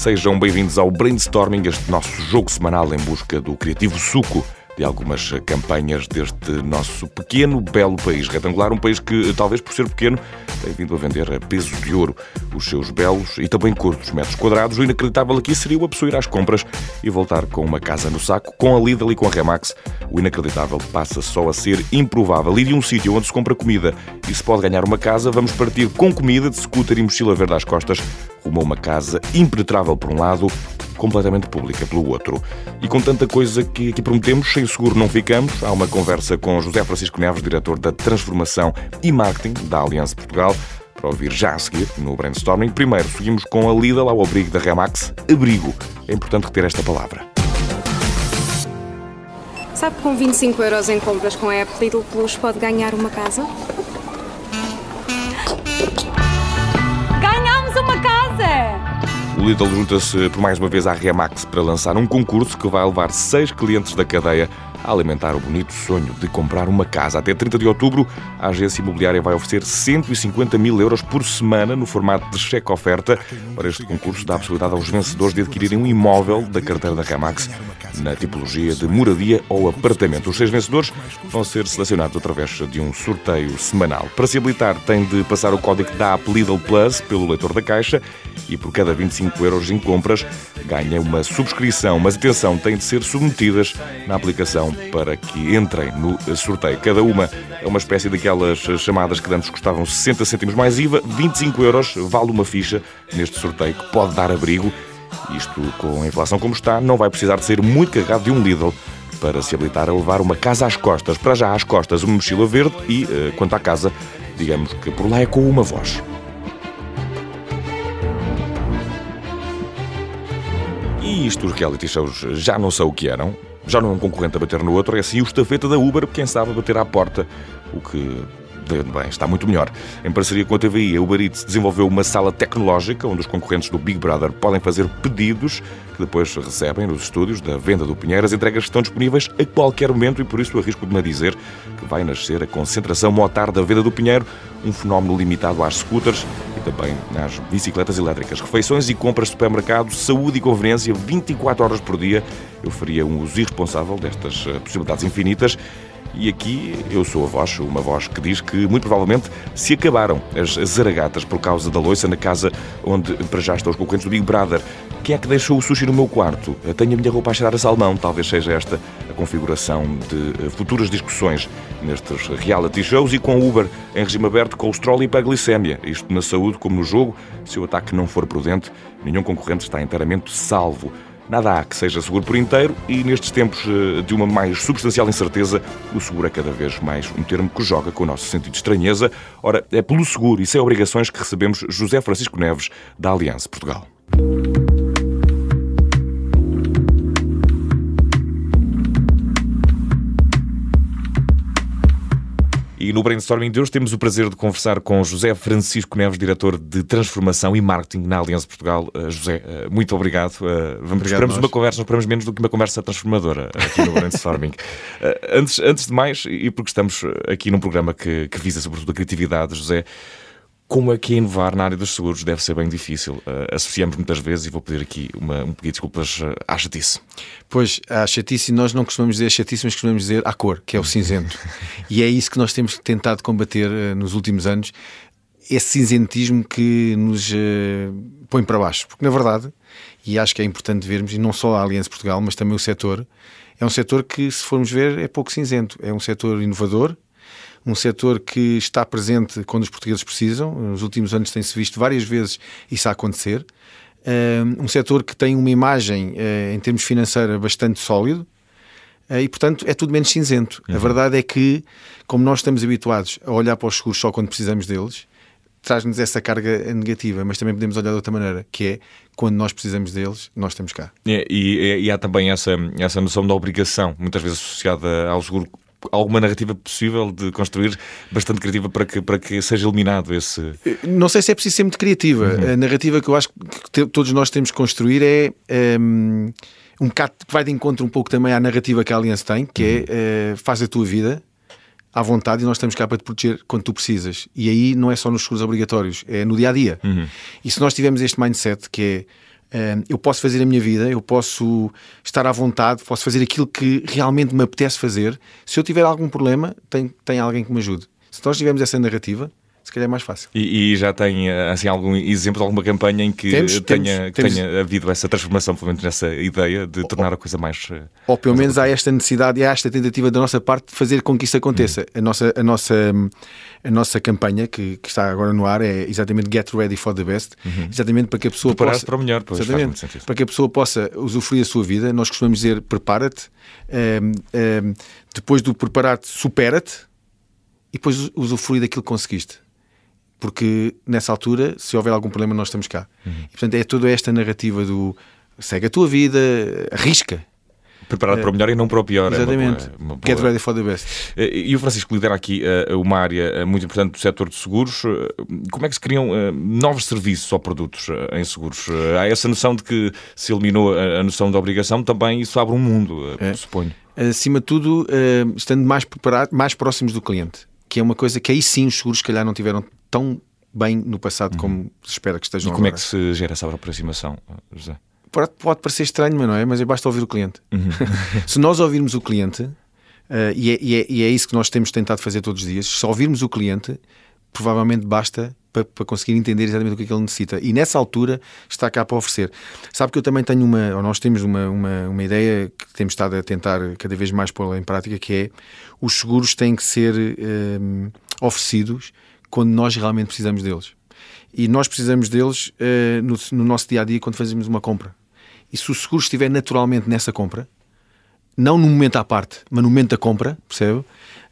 Sejam bem-vindos ao Brainstorming, este nosso jogo semanal em busca do criativo suco de algumas campanhas deste nosso pequeno, belo país retangular. Um país que, talvez por ser pequeno, tem vindo a vender a peso de ouro os seus belos e também curtos metros quadrados. O inacreditável aqui seria a pessoa ir às compras e voltar com uma casa no saco, com a Lidl e com a Remax. O inacreditável passa só a ser improvável. Ir de um sítio onde se compra comida e se pode ganhar uma casa, vamos partir com comida de scooter e mochila verde às costas rumo a uma casa impenetrável por um lado completamente pública pelo outro. E com tanta coisa que aqui prometemos, sem seguro não ficamos. Há uma conversa com José Francisco Neves, diretor da Transformação e Marketing da Aliança Portugal, para ouvir já a seguir no brainstorming. Primeiro, seguimos com a Lidl ao abrigo da Remax. Abrigo. É importante reter esta palavra. Sabe que com 25 euros em compras com a app Lidl Plus pode ganhar uma casa? O Lidl junta-se por mais uma vez à Remax para lançar um concurso que vai levar seis clientes da cadeia a alimentar o bonito sonho de comprar uma casa. Até 30 de outubro, a agência imobiliária vai oferecer 150 mil euros por semana no formato de cheque-oferta. Para este concurso, dá a possibilidade aos vencedores de adquirirem um imóvel da carteira da Remax na tipologia de moradia ou apartamento. Os seis vencedores vão ser selecionados através de um sorteio semanal. Para se habilitar, tem de passar o código da app Lidl Plus pelo leitor da caixa e por cada 25 euros em compras ganha uma subscrição. Mas atenção, têm de ser submetidas na aplicação para que entrem no sorteio. Cada uma é uma espécie daquelas chamadas que antes custavam 60 cêntimos mais IVA, 25 euros vale uma ficha neste sorteio que pode dar abrigo isto, com a inflação como está, não vai precisar de ser muito carregado de um Lidl para se habilitar a levar uma casa às costas. Para já às costas, uma mochila verde e, eh, quanto à casa, digamos que por lá é com uma voz. E isto, os reality shows já não são o que eram, já não é um concorrente a bater no outro, é assim o estafeta da Uber, quem sabe bater à porta, o que bem, está muito melhor. Em parceria com a TVI, a Uber Eats desenvolveu uma sala tecnológica onde os concorrentes do Big Brother podem fazer pedidos que depois recebem nos estúdios da venda do Pinheiro. As entregas estão disponíveis a qualquer momento e por isso arrisco-me a dizer que vai nascer a concentração motar da venda do Pinheiro, um fenómeno limitado às scooters e também às bicicletas elétricas. Refeições e compras de supermercado, saúde e conveniência 24 horas por dia. Eu faria um uso irresponsável destas eh, possibilidades infinitas e aqui eu sou a voz, uma voz que diz que muito provavelmente se acabaram as zaragatas por causa da loiça na casa onde para já estão os concorrentes do Big Brother. Quem é que deixou o sushi no meu quarto? Tenho a minha roupa a cheirar a salmão. Talvez seja esta a configuração de eh, futuras discussões nestes reality shows e com o Uber em regime aberto, colesterol e hiperglicémia. Isto na saúde como no jogo. Se o ataque não for prudente, nenhum concorrente está inteiramente salvo. Nada há que seja seguro por inteiro e nestes tempos eh, de uma mais substancial incerteza, o seguro é cada vez mais um termo que joga com o nosso sentido de estranheza. Ora, é pelo seguro e sem obrigações que recebemos José Francisco Neves, da Aliança Portugal. E no brainstorming de hoje temos o prazer de conversar com José Francisco Neves, diretor de Transformação e Marketing na Aliança Portugal. Uh, José, uh, muito obrigado. Uh, vamos, obrigado esperamos uma conversa, esperamos menos do que uma conversa transformadora aqui no brainstorming. antes, antes de mais, e porque estamos aqui num programa que, que visa sobretudo a criatividade, José, como é que inovar na área dos seguros deve ser bem difícil. Uh, associamos muitas vezes, e vou pedir aqui uma, um pedido de desculpas uh, à chatice. Pois, à chatice, nós não costumamos dizer chatice, mas costumamos dizer à cor, que é o cinzento. e é isso que nós temos tentado combater uh, nos últimos anos, esse cinzentismo que nos põe para baixo. Porque, na verdade, e acho que é importante vermos, e não só a Aliança Portugal, mas também o setor, é um setor que, se formos ver, é pouco cinzento. É um setor inovador, um setor que está presente quando os portugueses precisam. Nos últimos anos tem-se visto várias vezes isso a acontecer. Um setor que tem uma imagem, eh, em termos financeiros, bastante sólido eh, e, portanto, é tudo menos cinzento. Uhum. A verdade é que, como nós estamos habituados a olhar para os seguros só quando precisamos deles, traz-nos essa carga negativa, mas também podemos olhar de outra maneira, que é quando nós precisamos deles, nós estamos cá. É, e, e, há também essa, essa noção da obrigação, muitas vezes associada ao seguro alguma narrativa possível de construir bastante criativa para que, para que seja eliminado esse. Não sei se é preciso ser muito criativa. Uhum. A narrativa que eu acho que todos nós temos que construir é. Um, ehm, um bocado que vai de encontro um pouco também à narrativa que a Aliança tem, que é uh, faz a tua vida à vontade e nós estamos cá para te proteger quando tu precisas. E aí não é só nos seguros obrigatórios, é no dia a dia. Uhum. E se nós tivermos este mindset que é eu posso fazer a minha vida, eu posso estar à vontade, posso fazer aquilo que realmente me apetece fazer. Se eu tiver algum problema, tem, tem alguém que me ajude. Se nós tivermos essa narrativa, se calhar é mais fácil. E, e, já tem assim, algum exemplo de alguma campanha em que temos, tenha, temos, que tenha havido essa transformação, pelo menos nessa ideia de tornar a coisa mais. Eh, Ou pelo menos há esta necessidade e há esta tentativa da nossa parte de fazer com que isso aconteça. Hum. A, nossa, a, nossa, a nossa campanha, que, que, está agora no ar, é exatamente Get Ready for the Best, uhum. exatamente para que a pessoa Preparar possa. para o melhor, pois, exatamente, para que a pessoa possa usufruir a sua vida. Nós costumamos dizer: prepara-te, um, ehm, um, ehm, depois do preparar-te, supera-te e depois usufruir daquilo que conseguiste porque nessa altura, se houver algum problema, nós estamos cá. Uhum. E, portanto, é toda esta narrativa do segue a tua vida, arrisca. Preparado para o melhor e não para o pior. Exatamente. É uma uma. Get ready for the best. Eh, e o Francisco lidera aqui uh, uma área muito importante do setor de seguros. Como é que se criam novos serviços ou produtos em seguros? há essa noção de que se eliminou a, a, noção de obrigação, também isso abre um mundo, é. suponho. Acima de tudo, estando mais preparados, mais próximos do cliente que é uma coisa que aí sim os seguros, se calhar, não tiveram tão bem no passado uhum. como se espera que estejam E como agora. é que se gera essa aproximação, José? Pode, parecer estranho, mas não é? Mas é basta ouvir o cliente. Uhum. se nós ouvirmos o cliente, uh, e, é, e, é, e, é, isso que nós temos tentado fazer todos os dias, se ouvirmos o cliente, provavelmente basta para, para, conseguir entender exatamente o que, é que ele necessita. E nessa altura está cá para oferecer. Sabe que eu também tenho uma, ou nós temos uma, uma, uma ideia que temos estado a tentar cada vez mais pô-la em prática, que é os seguros têm que ser um, eh, oferecidos quando nós realmente precisamos deles. E nós precisamos deles uh, no, no, nosso dia a dia quando fazemos uma compra. E se o seguro estiver naturalmente nessa compra, não no momento à parte, mas no momento da compra, percebe?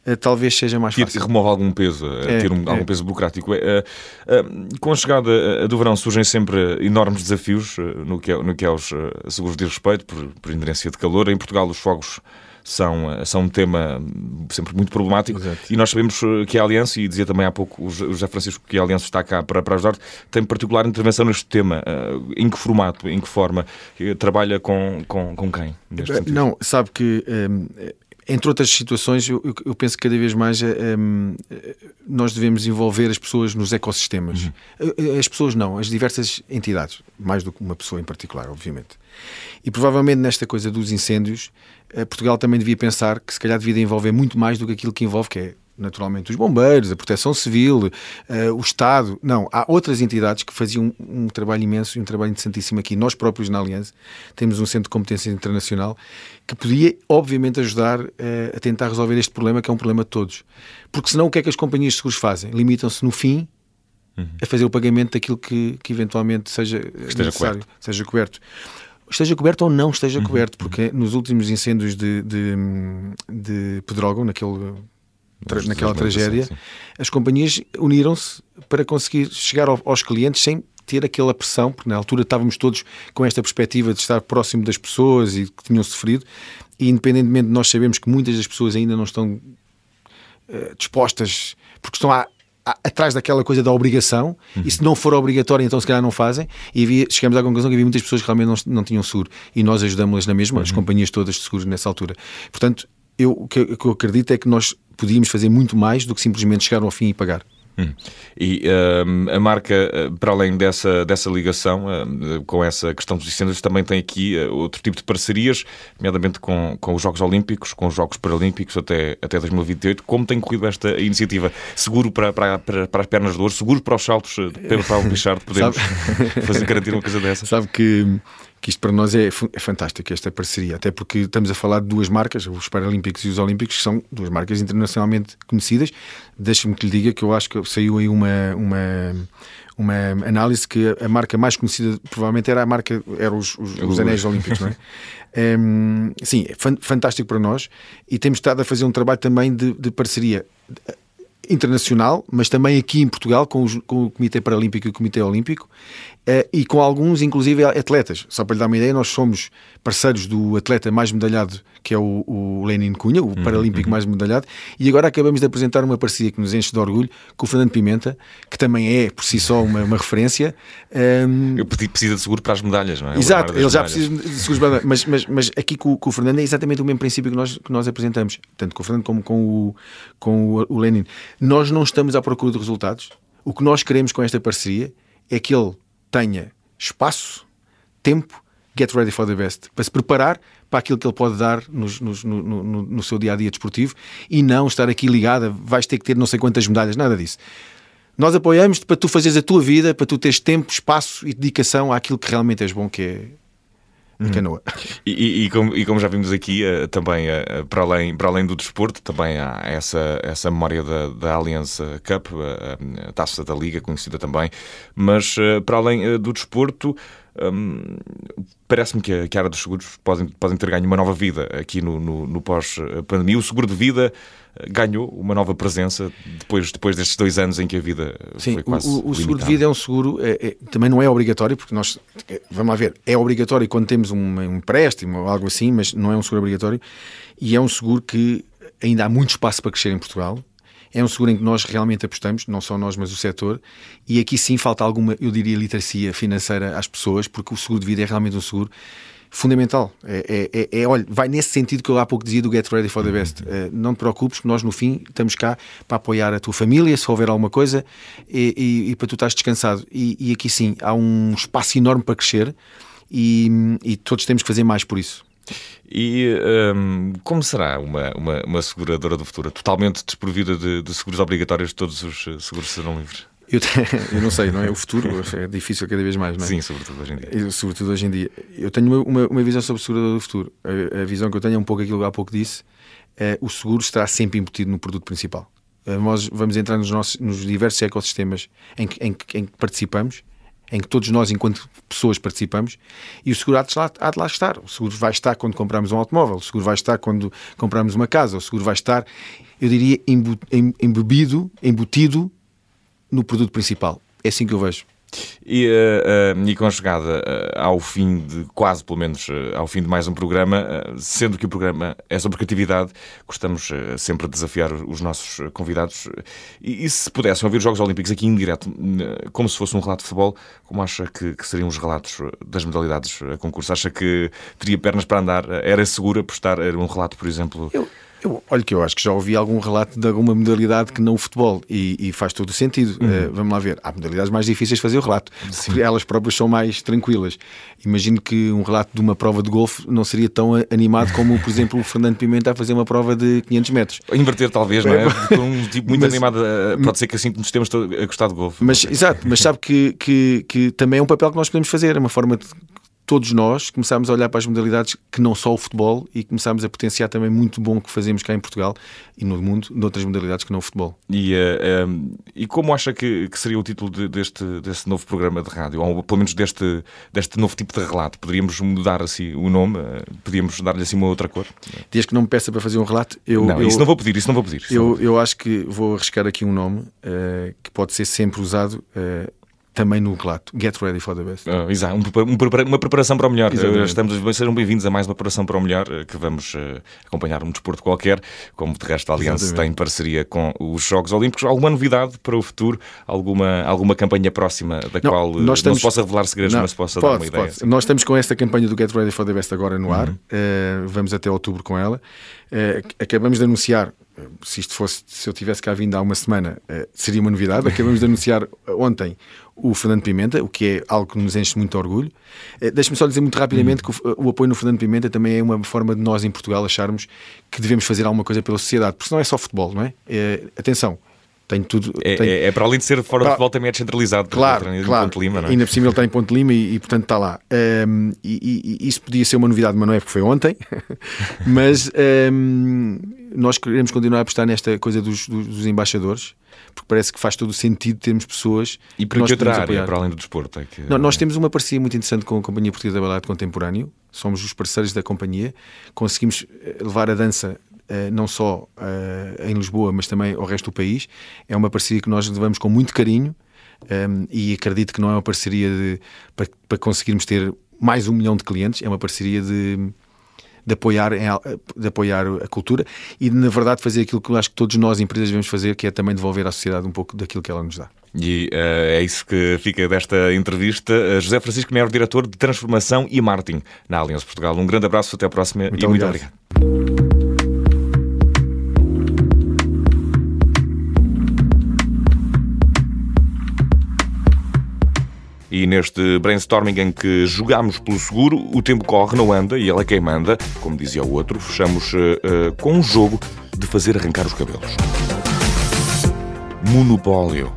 Uh, talvez seja mais fácil. remove algum peso, é, ter um, é. algum peso burocrático. Uh, com a chegada do verão surgem sempre enormes desafios no que, é, no que aos seguros de respeito, por, por inerência de calor. Em Portugal, os fogos são, são um tema sempre muito problemático Exato. e nós sabemos eh, que a Aliança, e dizia também há pouco o José Francisco que a Aliança está cá para, para ajudar, tem particular intervenção neste tema. Eh, em que formato, em que forma? Trabalha com, com, com quem? Não, sabe que. Um, entre outras situações, eu, eu, penso que cada vez mais um, nós devemos envolver as pessoas nos ecossistemas. Uhum. As pessoas não, as diversas entidades, mais do que uma pessoa em particular, obviamente. E provavelmente nesta coisa dos incêndios, eh, Portugal também devia pensar que se calhar devia envolver muito mais do que aquilo que envolve, que é naturalmente os bombeiros, a proteção civil, uh, o Estado. Não, há outras entidades que faziam um, um trabalho imenso e um trabalho interessantíssimo aqui. Nós próprios na Aliança temos um centro de competência internacional que podia, obviamente, ajudar uh, a tentar resolver este problema, que é um problema de todos. Porque senão o que é que as companhias de seguros fazem? Limitam-se no fim uhum. a fazer o pagamento daquilo que, que eventualmente seja que esteja coberto. seja coberto esteja coberto ou não esteja uhum. coberto, porque nos últimos incêndios de, de, de Pedrógão, naquele, tra, naquela tragédia, sim. as companhias uniram-se para conseguir chegar ao, aos clientes sem ter aquela pressão, porque na altura estávamos todos com esta perspectiva de estar próximo das pessoas e que tinham sofrido, e independentemente de nós sabemos que muitas das pessoas ainda não estão uh, dispostas, porque estão a atrás daquela coisa da obrigação, uhum. e se não for obrigatório, então se calhar não fazem. E havia, chegamos à conclusão que havia muitas pessoas que realmente não, não tinham seguro e nós ajudamos-las na mesma, uhum. as companhias todas de seguros nessa altura. Portanto, eu, o que eu acredito é que nós podíamos fazer muito mais do que simplesmente chegar ao fim e pagar. Hum. E uh, a marca, eh, para além dessa, dessa ligação uh, com essa questão dos incêndios, também tem aqui uh, outro tipo de parcerias, nomeadamente com, com os Jogos Olímpicos, com os Jogos Paralímpicos até, até 2028. Como tem corrido esta iniciativa? Seguro para, para, para, para as pernas de ouro, seguro para os saltos de Pedro Paulo Bichard, podemos fazer, garantir uma coisa dessa? Sabe que que isto para nós é, é fantástico, esta parceria, até porque estamos a falar de duas marcas, os Paralímpicos e os Olímpicos, que são duas marcas internacionalmente conhecidas. Deixe-me que lhe diga que eu acho que saiu aí uma, uma, uma análise que a marca mais conhecida provavelmente era a marca, eram os, os, os Anéis Olímpicos, não é? um, sim, é fantástico para nós e temos estado a fazer um trabalho também de, de parceria internacional, mas também aqui em Portugal com, os, com, o Comitê Paralímpico e o Comitê Olímpico, e com alguns, inclusive, atletas. Só para lhe dar uma ideia, nós somos parceiros do atleta mais medalhado, que é o, o Lenin Cunha, o uhum, paralímpico uhum. mais medalhado, e agora acabamos de apresentar uma parceria que nos enche de orgulho com o Fernando Pimenta, que também é, por si só, uma, uma referência. Um... Eu pedi, precisa de seguro para as medalhas, não é? Exato, ele já precisa de seguros para mas, mas, mas aqui com, com, o Fernando é exatamente o mesmo princípio que nós, que nós apresentamos, tanto com o Fernando como com o, com o, o Lenin. Nós não estamos à procura de resultados. O que nós queremos com esta parceria é que ele tenha espaço, tempo, get ready for the best, para se preparar para aquilo que ele pode dar no, no, no, seu dia a dia desportivo e não estar aqui ligada, vais ter que ter não sei quantas medalhas, nada disso. Nós apoiamos-te para tu fazeres a tua vida, para tu teres tempo, espaço e dedicação àquilo que realmente és bom, que é Hum. canoa. E, e, como, e, como, já vimos aqui, uh, também uh, para, além, para além do desporto, também há essa, essa memória da, da Aliança Cup, a taça da Liga, conhecida também, mas para além do desporto. Um, Parece-me que, que, a área dos seguros podem, podem ter ganho uma nova vida aqui no, no, no pós-pandemia. O seguro de vida ganhou uma nova presença depois, depois destes dois anos em que a vida Sim, foi quase. O, o seguro de vida é um seguro, é, é, também não é obrigatório, porque nós, é, vamos lá ver, é obrigatório quando temos um, um empréstimo ou algo assim, mas não é um seguro obrigatório e é um seguro que ainda há muito espaço para crescer em Portugal. É um seguro em que nós realmente apostamos, não só nós, mas o setor, e aqui sim falta alguma, eu diria, literacia financeira às pessoas, porque o seguro de vida é realmente um seguro fundamental. É, é, é, é, olha, vai nesse sentido que eu há pouco dizia do Get Ready for the Best. Uh, não te preocupes, nós no fim estamos cá para apoiar a tua família, se houver alguma coisa, e, e, e para tu estás descansado. E, e, aqui sim, há um espaço enorme para crescer e, e todos temos que fazer mais por isso. E um, como será uma, uma, uma, seguradora do futuro? Totalmente desprovida de, de seguros obrigatórios, todos os eh, seguros serão livres? Eu, eu, não sei, não é? O futuro é difícil cada vez mais, não é? Sim, sobretudo hoje em dia. Eu, sobretudo hoje em dia. Eu tenho uma, uma visão sobre o seguro do futuro. A, a, visão que eu tenho é um pouco aquilo que há pouco disse. É, o seguro estará sempre embutido no produto principal. É, nós vamos entrar nos, nossos, nos diversos ecossistemas em que, em, em que participamos, em que todos nós, enquanto pessoas, participamos, e o seguro há de, lá, há de lá estar. O seguro vai estar quando compramos um automóvel, o seguro vai estar quando compramos uma casa, o seguro vai estar, eu diria, embebido, embutido no produto principal. É assim que eu vejo. E, uh, uh, e com chegada uh, ao fim de, quase pelo menos, ao fim de mais um programa, sendo que o programa é sobre criatividade, gostamos sempre de desafiar os nossos convidados. E, e, se pudessem ouvir os Jogos Olímpicos aqui em direto, como se fosse um relato de futebol, como acha que, que seriam os relatos das modalidades a concurso? Acha que teria pernas para andar? Era seguro apostar? Um relato, por exemplo? Eu eu, olha que eu acho que já ouvi algum relato de alguma modalidade que não o futebol e, e faz todo o sentido. Uhum. Uh, vamos lá ver. Há modalidades mais difíceis de fazer o relato, porque elas próprias são mais tranquilas. Imagino que um relato de uma prova de golfe não seria tão animado como, por exemplo, o Fernando Pimenta a fazer uma prova de 500 metros. Inverter, talvez, não é? um tipo muito mas, animado, eh, pode ser que assim nos temos a gostar de golfe. Mas, exato, mas sabe que, que, que também é um papel que nós podemos fazer, é uma forma de todos nós começámos a olhar para as modalidades que não só o futebol e começámos a potenciar também muito bom que fazemos cá em Portugal e no mundo, noutras modalidades que não o futebol. E, uh, eh, um, eh, e como acha que, que, seria o título de, deste, deste novo programa de rádio, ou pelo menos deste, deste novo tipo de relato? Poderíamos mudar assim o nome? Uh, podíamos dar-lhe assim uma outra cor? Desde que não me peça para fazer um relato, eu. Não, eu, isso não vou pedir, isso não vou pedir. Eu, eu acho que vou arriscar aqui um nome uh, que pode ser sempre usado também no relato. Get ready for the best. Uh, exato, um, uma preparação para o melhor. Uh, estamos, sejam bem-vindos a mais uma preparação para o melhor, uh, que vamos uh, acompanhar um desporto qualquer, como de resto a Aliança Exatamente. tem parceria com os Jogos Olímpicos. Alguma novidade para o futuro? Alguma, alguma campanha próxima da não, qual nós estamos... não se possa revelar segredos, não, mas se possa pode, dar uma ideia? Assim. Nós estamos com esta campanha do Get Ready for the Best agora no uhum. ar. vamos até outubro com ela. acabamos de anunciar se isto fosse, se eu tivesse cá vindo há uma semana, seria uma novidade. Acabamos de anunciar ontem o Fernando Pimenta, o que é algo que nos enche muito orgulho. Eh, deixe-me só dizer muito rapidamente hum. que o, o, apoio no Fernando Pimenta também é uma forma de nós em Portugal acharmos que devemos fazer alguma coisa pela sociedade, porque não é só futebol, não é? é atenção, tenho tudo. É, é, é, para além de ser fora de futebol, também é descentralizado. Claro, claro. Ponte Lima, não é? Ainda por cima ele está em Ponte Lima e, e portanto está lá. Um, e, e, isso podia ser uma novidade, mas não é porque foi ontem. mas um, nós queremos continuar a apostar nesta coisa dos, dos, dos, embaixadores, porque parece que faz todo o sentido termos pessoas. E para que outra área, para além do desporto? É que... não, nós temos uma parceria muito interessante com a Companhia Portuguesa de Balado Contemporâneo, somos os parceiros da companhia, conseguimos eh, levar a dança não só eh, em Lisboa, mas também ao resto do país. É uma parceria que nós levamos com muito carinho. um, e acredito que não é uma parceria de, para, para conseguirmos ter mais um milhão de clientes, é uma parceria de, de, apoiar, de apoiar a cultura e de, na verdade, fazer aquilo que eu acho que todos nós, empresas, devemos fazer, que é também devolver à sociedade um pouco daquilo que ela nos dá. E uh, é isso que fica desta entrevista. José Francisco Nero, diretor de Transformação e Marketing na Aliança Portugal. Um grande abraço, até a próxima muito e obrigado. muito obrigado. E neste brainstorming em que jogámos pelo seguro, o tempo corre, não anda e ela é quem manda. Como dizia o outro, fechamos uh, com um jogo de fazer arrancar os cabelos. Monopólio.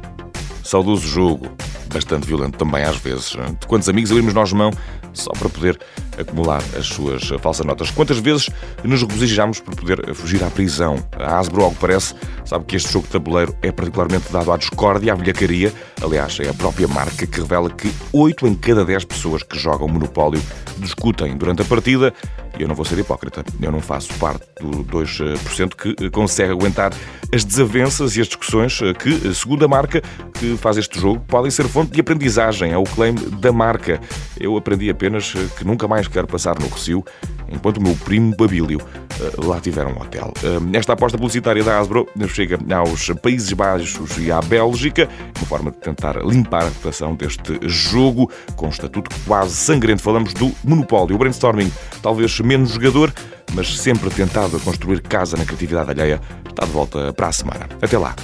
Saudoso jogo. Bastante violento também às vezes. De quantos amigos abrimos nós mão só para poder acumular as suas falsas notas. Quantas vezes nos regozijamos por poder fugir à prisão? A Hasbro, que parece, sabe que este jogo de tabuleiro é particularmente dado à discórdia e à velhacaria. Aliás, é a própria marca que revela que 8 em cada 10 pessoas que jogam Monopólio discutem durante a partida. E eu não vou ser hipócrita, eu não faço parte do 2% que consegue aguentar as desavenças e as discussões que, segundo a marca que faz este jogo, podem ser fonte de aprendizagem. É o claim da marca. Eu aprendi apenas que nunca mais quero passar no Recio enquanto o meu primo Babílio eh, lá tiver um hotel. Eh, esta aposta publicitária da Hasbro chega aos Países Baixos e à Bélgica, uma forma de tentar limpar a reputação deste jogo com um estatuto quase sangrento. Falamos do monopólio. O brainstorming, talvez menos jogador, mas sempre tentado a construir casa na criatividade alheia, está de volta para a semana. Até lá.